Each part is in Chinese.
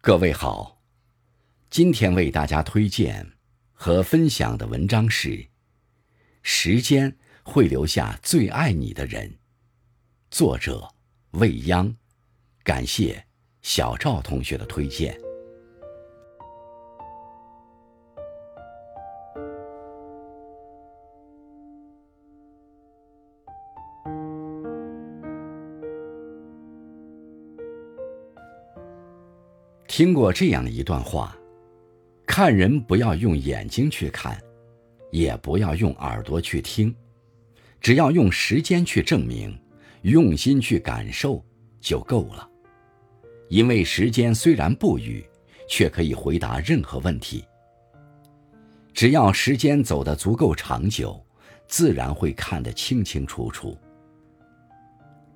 各位好，今天为大家推荐和分享的文章是《时间会留下最爱你的人》，作者未央，感谢小赵同学的推荐。听过这样的一段话：看人不要用眼睛去看，也不要用耳朵去听，只要用时间去证明，用心去感受就够了。因为时间虽然不语，却可以回答任何问题。只要时间走得足够长久，自然会看得清清楚楚。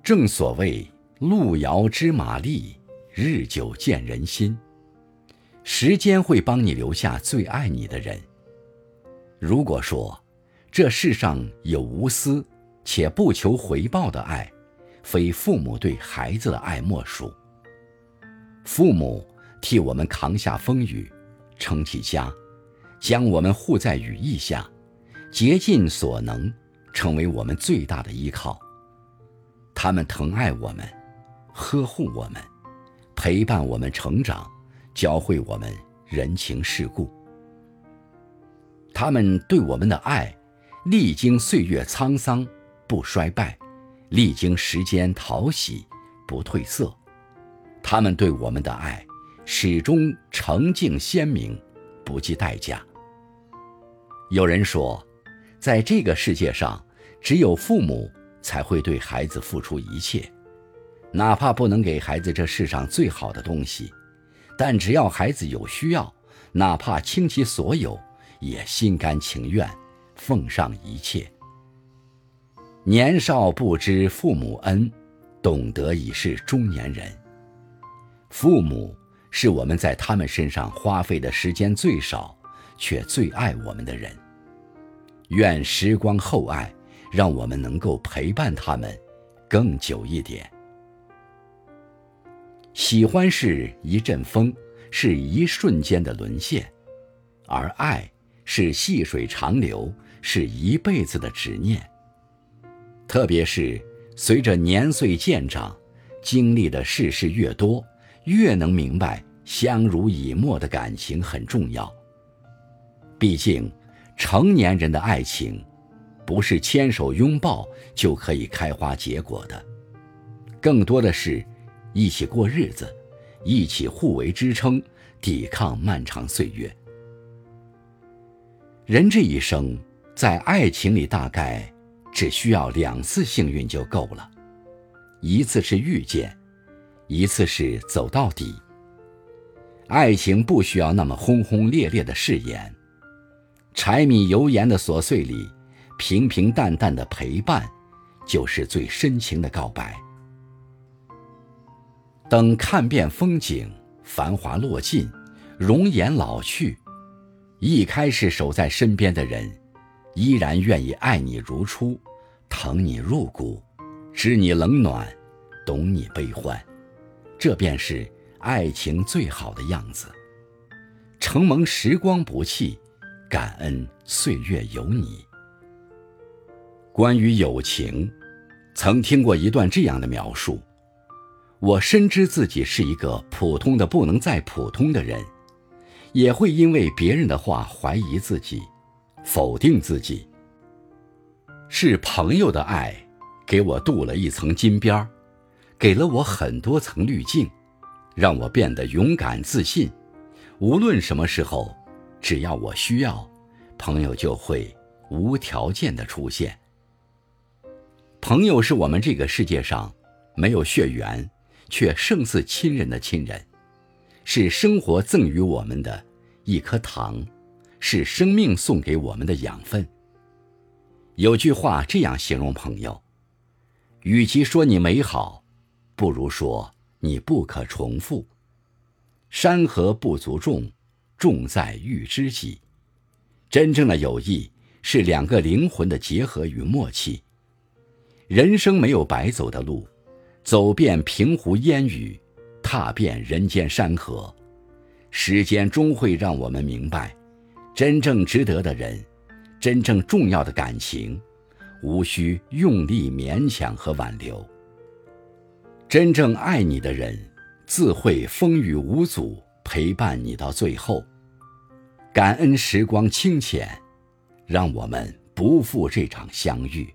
正所谓“路遥知马力”。日久见人心，时间会帮你留下最爱你的人。如果说这世上有无私且不求回报的爱，非父母对孩子的爱莫属。父母替我们扛下风雨，撑起家，将我们护在羽翼下，竭尽所能，成为我们最大的依靠。他们疼爱我们，呵护我们。陪伴我们成长，教会我们人情世故。他们对我们的爱，历经岁月沧桑不衰败，历经时间淘洗不褪色。他们对我们的爱，始终澄净鲜明，不计代价。有人说，在这个世界上，只有父母才会对孩子付出一切。哪怕不能给孩子这世上最好的东西，但只要孩子有需要，哪怕倾其所有，也心甘情愿奉上一切。年少不知父母恩，懂得已是中年人。父母是我们在他们身上花费的时间最少，却最爱我们的人。愿时光厚爱，让我们能够陪伴他们更久一点。喜欢是一阵风，是一瞬间的沦陷；而爱是细水长流，是一辈子的执念。特别是随着年岁渐长，经历的世事越多，越能明白相濡以沫的感情很重要。毕竟，成年人的爱情，不是牵手拥抱就可以开花结果的，更多的是。一起过日子，一起互为支撑，抵抗漫长岁月。人这一生，在爱情里大概只需要两次幸运就够了，一次是遇见，一次是走到底。爱情不需要那么轰轰烈烈的誓言，柴米油盐的琐碎里，平平淡淡的陪伴，就是最深情的告白。等看遍风景，繁华落尽，容颜老去，一开始守在身边的人，依然愿意爱你如初，疼你入骨，知你冷暖，懂你悲欢，这便是爱情最好的样子。承蒙时光不弃，感恩岁月有你。关于友情，曾听过一段这样的描述。我深知自己是一个普通的不能再普通的人，也会因为别人的话怀疑自己，否定自己。是朋友的爱，给我镀了一层金边儿，给了我很多层滤镜，让我变得勇敢自信。无论什么时候，只要我需要，朋友就会无条件的出现。朋友是我们这个世界上没有血缘。却胜似亲人的亲人，是生活赠予我们的一颗糖，是生命送给我们的养分。有句话这样形容朋友：与其说你美好，不如说你不可重复。山河不足重，重在遇知己。真正的友谊是两个灵魂的结合与默契。人生没有白走的路。走遍平湖烟雨，踏遍人间山河，时间终会让我们明白，真正值得的人，真正重要的感情，无需用力勉强和挽留。真正爱你的人，自会风雨无阻陪伴你到最后。感恩时光清浅，让我们不负这场相遇。